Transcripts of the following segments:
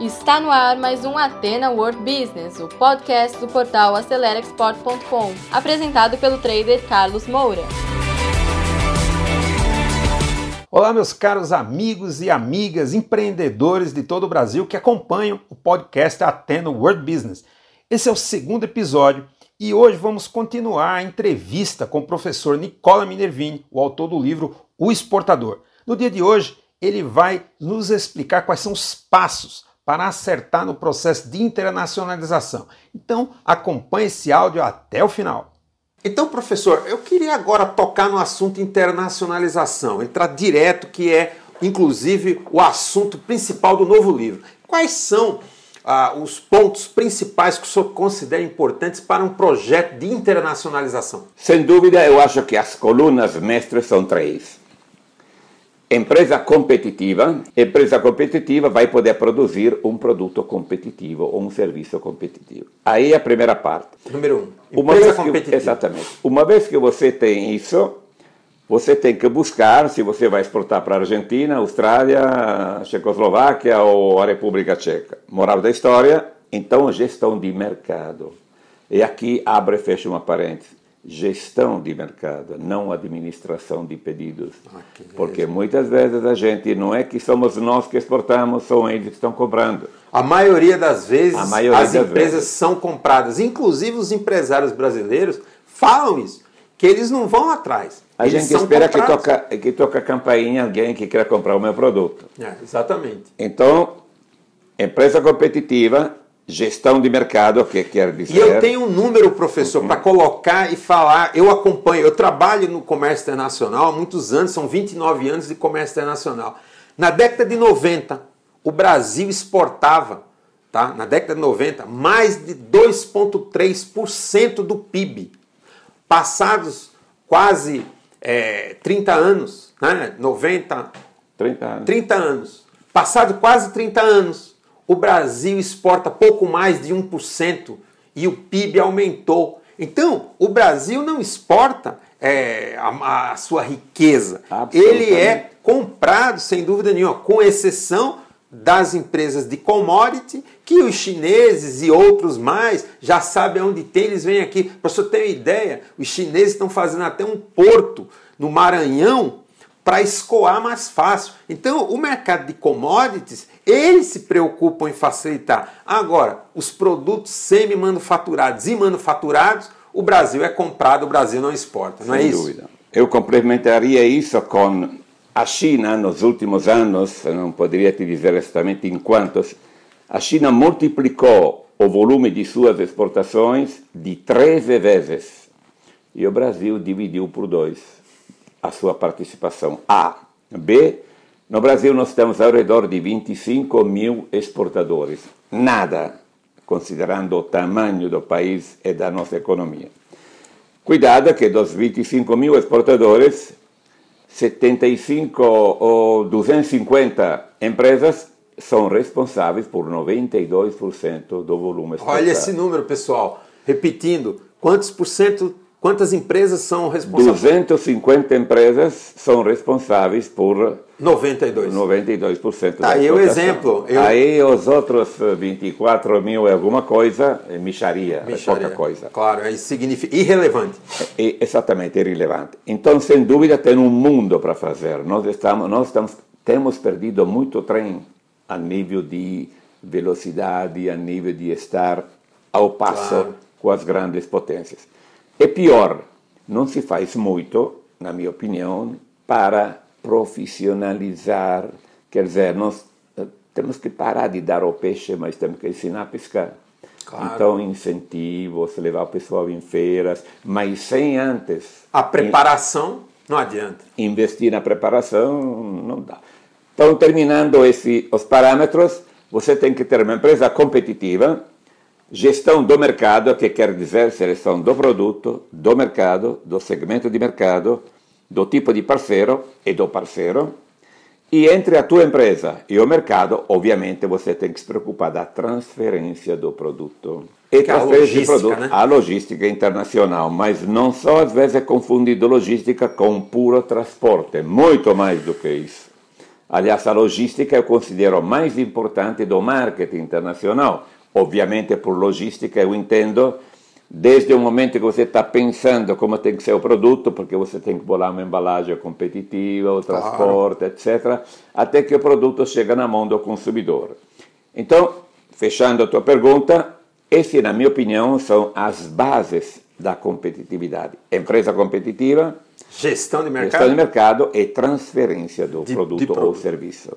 Está no ar mais um Atena World Business, o podcast do portal AceleraExport.com, apresentado pelo trader Carlos Moura. Olá, meus caros amigos e amigas empreendedores de todo o Brasil que acompanham o podcast Atena World Business. Esse é o segundo episódio e hoje vamos continuar a entrevista com o professor Nicola Minervini, o autor do livro O Exportador. No dia de hoje, ele vai nos explicar quais são os passos para acertar no processo de internacionalização. Então, acompanhe esse áudio até o final. Então, professor, eu queria agora tocar no assunto internacionalização, entrar direto, que é inclusive o assunto principal do novo livro. Quais são ah, os pontos principais que o senhor considera importantes para um projeto de internacionalização? Sem dúvida, eu acho que as colunas mestres são três. Empresa competitiva, empresa competitiva vai poder produzir um produto competitivo ou um serviço competitivo. Aí é a primeira parte. Número um, empresa competitiva. Que, exatamente. Uma vez que você tem isso, você tem que buscar se você vai exportar para a Argentina, Austrália, Checoslováquia ou a República Tcheca. Moral da história, então gestão de mercado. E aqui abre e fecha uma parêntese gestão de mercado, não administração de pedidos. Ah, Porque muitas vezes a gente não é que somos nós que exportamos, são eles que estão comprando. A maioria das vezes maioria as das empresas vezes. são compradas, inclusive os empresários brasileiros falam isso, que eles não vão atrás. A eles gente espera que toca, que toca a campainha alguém que quer comprar o meu produto. É, exatamente. Então, empresa competitiva Gestão de mercado, o que quer dizer? E eu tenho um número, professor, uhum. para colocar e falar. Eu acompanho, eu trabalho no comércio internacional há muitos anos, são 29 anos de comércio internacional. Na década de 90, o Brasil exportava, tá? na década de 90, mais de 2,3% do PIB. Passados quase é, 30 anos, né? 90. 30 anos. 30 anos. Passado quase 30 anos o Brasil exporta pouco mais de 1% e o PIB aumentou. Então, o Brasil não exporta é, a, a, sua riqueza. Ele é comprado, sem dúvida nenhuma, com exceção das empresas de commodity, que os chineses e outros mais já sabem onde tem, eles vêm aqui. Para você ter uma ideia, os chineses estão fazendo até um porto no Maranhão para escoar mais fácil. Então, o mercado de commodities, eles se preocupam em facilitar. Agora, os produtos semi-manufaturados e manufaturados, o Brasil é comprado, o Brasil não exporta, não é Sem é isso? dúvida. Eu complementaria isso com a China, nos últimos anos, não poderia te dizer exatamente em quantos, a China multiplicou o volume de suas exportações de 13 vezes e o Brasil dividiu por dois a sua participação. A. B. No Brasil nós temos ao redor de 25 mil exportadores. Nada, considerando o tamanho do país e da nossa economia. Cuidado que dos 25 mil exportadores, 75 ou 250 empresas são responsáveis por 92% do volume exportado. Olha esse número, pessoal. Repetindo, quantos por cento Quantas empresas são responsáveis? 250 empresas são responsáveis por 92. 92% tá, aí o exemplo. Eu... Aí os outros 24 mil é alguma coisa, é micharia, micharia, é pouca coisa. Claro, aí significa irrelevante. É, é exatamente, irrelevante. Então, sem dúvida, tem um mundo para fazer. Nós, estamos, nós estamos, temos perdido muito trem a nível de velocidade, a nível de estar ao passo claro. com as grandes potências. É pior, não se faz muito, na minha opinião, para profissionalizar. Quer dizer, nós eh, temos que parar de dar o peixe, mas temos que ensinar a pescar. Claro. Então, incentivos, levar o pessoal em feiras, mas sem antes. A preparação não adianta. Investir na preparação não dá. Então, terminando esse, os parâmetros, você tem que ter uma empresa competitiva Gestão do mercado, que quer dizer seleção do produto, do mercado, do segmento de mercado, do tipo de parceiro e do parceiro. E entre a tua empresa e o mercado, obviamente, você tem que se preocupar da transferência do produto. E que é transferência de produto, né? a logística internacional, mas não só às vezes é confundido logística com puro transporte, muito mais do que isso. Aliás, a logística eu considero mais importante do marketing internacional. Obviamente, por logística eu entendo desde o momento que você está pensando como tem que ser o produto, porque você tem que bolar uma embalagem competitiva, o transporte, claro. etc., até que o produto chega na mão do consumidor. Então, fechando a tua pergunta, essas, na minha opinião, são as bases da competitividade. Empresa competitiva, gestão de mercado, gestão de mercado e transferência do de, produto, de produto ou serviço.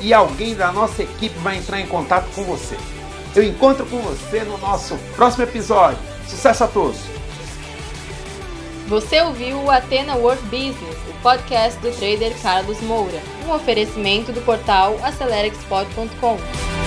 e alguém da nossa equipe vai entrar em contato com você. Eu encontro com você no nosso próximo episódio. Sucesso a todos! Você ouviu o Atena World Business, o podcast do trader Carlos Moura, um oferecimento do portal AceleraExport.com.